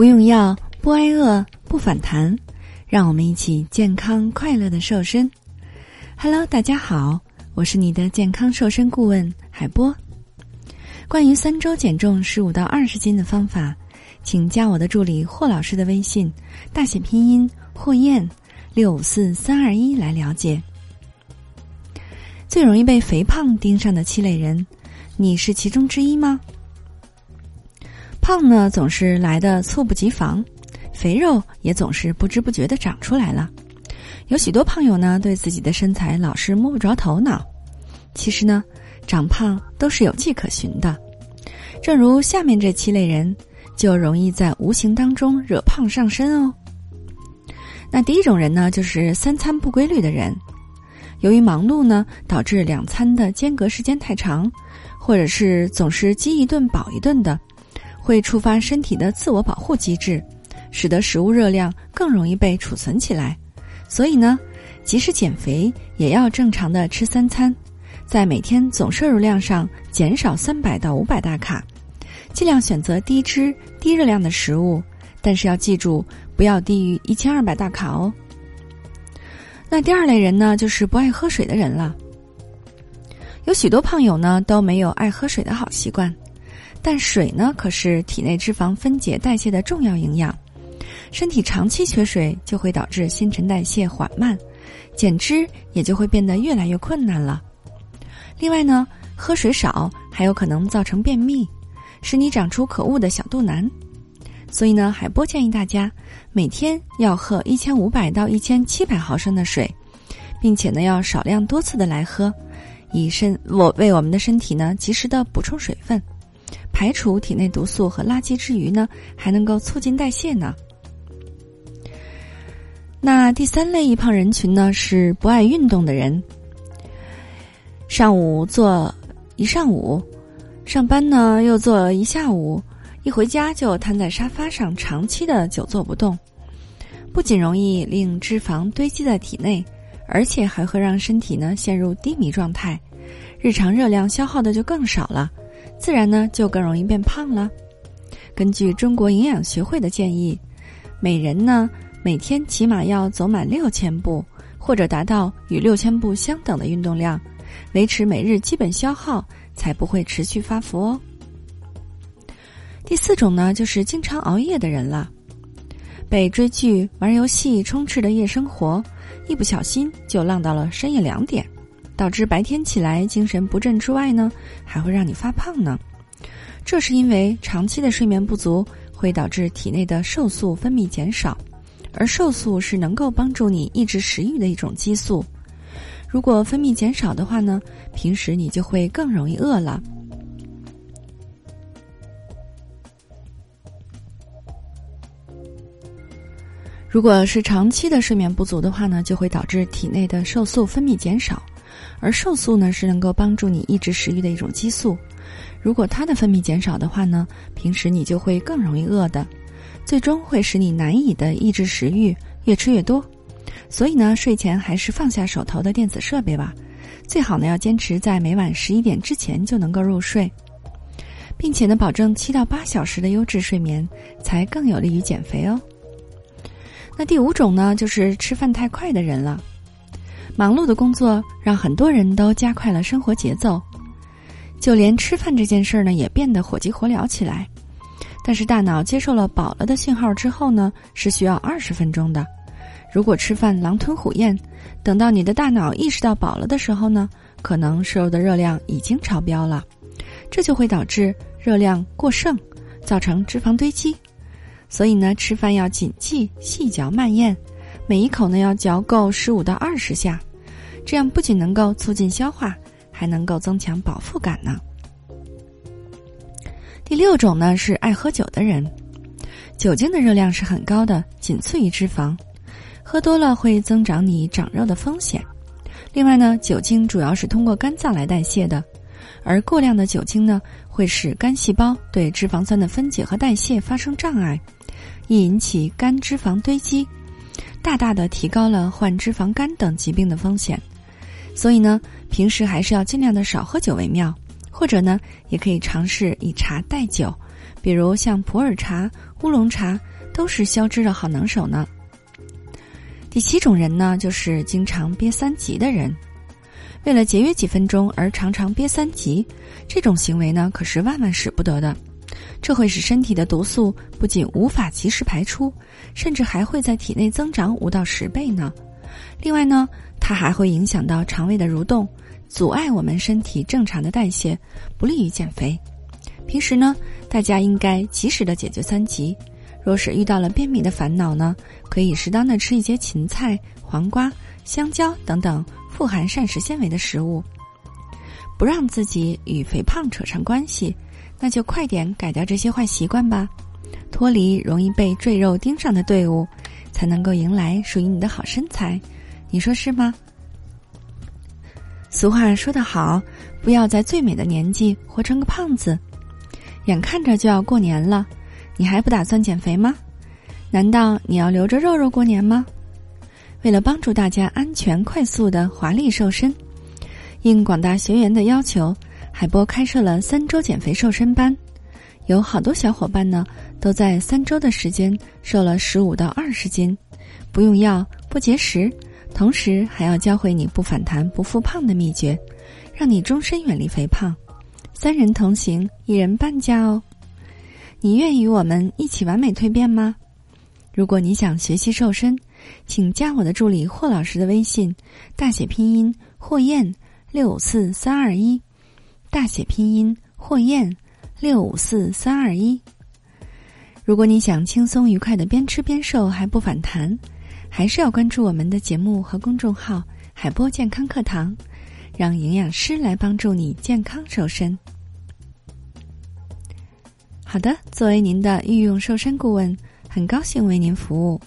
不用药，不挨饿，不反弹，让我们一起健康快乐的瘦身。Hello，大家好，我是你的健康瘦身顾问海波。关于三周减重十五到二十斤的方法，请加我的助理霍老师的微信，大写拼音霍燕六五四三二一来了解。最容易被肥胖盯上的七类人，你是其中之一吗？胖呢总是来的猝不及防，肥肉也总是不知不觉的长出来了。有许多胖友呢对自己的身材老是摸不着头脑。其实呢，长胖都是有迹可循的。正如下面这七类人，就容易在无形当中惹胖上身哦。那第一种人呢，就是三餐不规律的人。由于忙碌呢，导致两餐的间隔时间太长，或者是总是饥一顿饱一顿的，会触发身体的自我保护机制，使得食物热量更容易被储存起来。所以呢，即使减肥，也要正常的吃三餐，在每天总摄入量上减少三百到五百大卡，尽量选择低脂低热量的食物，但是要记住不要低于一千二百大卡哦。那第二类人呢，就是不爱喝水的人了。有许多胖友呢都没有爱喝水的好习惯，但水呢可是体内脂肪分解代谢的重要营养，身体长期缺水就会导致新陈代谢缓慢，减脂也就会变得越来越困难了。另外呢，喝水少还有可能造成便秘，使你长出可恶的小肚腩。所以呢，海波建议大家每天要喝一千五百到一千七百毫升的水，并且呢要少量多次的来喝，以身我为我们的身体呢及时的补充水分，排除体内毒素和垃圾之余呢，还能够促进代谢呢。那第三类易胖人群呢是不爱运动的人，上午做一上午，上班呢又做一下午。一回家就瘫在沙发上，长期的久坐不动，不仅容易令脂肪堆积在体内，而且还会让身体呢陷入低迷状态，日常热量消耗的就更少了，自然呢就更容易变胖了。根据中国营养学会的建议，每人呢每天起码要走满六千步，或者达到与六千步相等的运动量，维持每日基本消耗，才不会持续发福哦。第四种呢，就是经常熬夜的人了，被追剧、玩游戏充斥的夜生活，一不小心就浪到了深夜两点，导致白天起来精神不振之外呢，还会让你发胖呢。这是因为长期的睡眠不足会导致体内的瘦素分泌减少，而瘦素是能够帮助你抑制食欲的一种激素。如果分泌减少的话呢，平时你就会更容易饿了。如果是长期的睡眠不足的话呢，就会导致体内的瘦素分泌减少，而瘦素呢是能够帮助你抑制食欲的一种激素。如果它的分泌减少的话呢，平时你就会更容易饿的，最终会使你难以的抑制食欲，越吃越多。所以呢，睡前还是放下手头的电子设备吧，最好呢要坚持在每晚十一点之前就能够入睡，并且呢保证七到八小时的优质睡眠，才更有利于减肥哦。那第五种呢，就是吃饭太快的人了。忙碌的工作让很多人都加快了生活节奏，就连吃饭这件事儿呢，也变得火急火燎起来。但是大脑接受了饱了的信号之后呢，是需要二十分钟的。如果吃饭狼吞虎咽，等到你的大脑意识到饱了的时候呢，可能摄入的热量已经超标了，这就会导致热量过剩，造成脂肪堆积。所以呢，吃饭要谨记细嚼慢咽，每一口呢要嚼够十五到二十下，这样不仅能够促进消化，还能够增强饱腹感呢。第六种呢是爱喝酒的人，酒精的热量是很高的，仅次于脂肪，喝多了会增长你长肉的风险。另外呢，酒精主要是通过肝脏来代谢的，而过量的酒精呢会使肝细胞对脂肪酸的分解和代谢发生障碍。易引起肝脂肪堆积，大大的提高了患脂肪肝等疾病的风险。所以呢，平时还是要尽量的少喝酒为妙，或者呢，也可以尝试以茶代酒，比如像普洱茶、乌龙茶，都是消脂的好能手呢。第七种人呢，就是经常憋三急的人。为了节约几分钟而常常憋三急，这种行为呢，可是万万使不得的。这会使身体的毒素不仅无法及时排出，甚至还会在体内增长五到十倍呢。另外呢，它还会影响到肠胃的蠕动，阻碍我们身体正常的代谢，不利于减肥。平时呢，大家应该及时的解决三急。若是遇到了便秘的烦恼呢，可以适当的吃一些芹菜、黄瓜、香蕉等等富含膳食纤维的食物，不让自己与肥胖扯上关系。那就快点改掉这些坏习惯吧，脱离容易被赘肉盯上的队伍，才能够迎来属于你的好身材。你说是吗？俗话说得好，不要在最美的年纪活成个胖子。眼看着就要过年了，你还不打算减肥吗？难道你要留着肉肉过年吗？为了帮助大家安全、快速的华丽瘦身，应广大学员的要求。海波开设了三周减肥瘦身班，有好多小伙伴呢，都在三周的时间瘦了十五到二十斤，不用药不节食，同时还要教会你不反弹不复胖的秘诀，让你终身远离肥胖。三人同行，一人半价哦。你愿意与我们一起完美蜕变吗？如果你想学习瘦身，请加我的助理霍老师的微信，大写拼音霍燕六五四三二一。大写拼音霍燕，六五四三二一。如果你想轻松愉快的边吃边瘦还不反弹，还是要关注我们的节目和公众号“海波健康课堂”，让营养师来帮助你健康瘦身。好的，作为您的御用瘦身顾问，很高兴为您服务。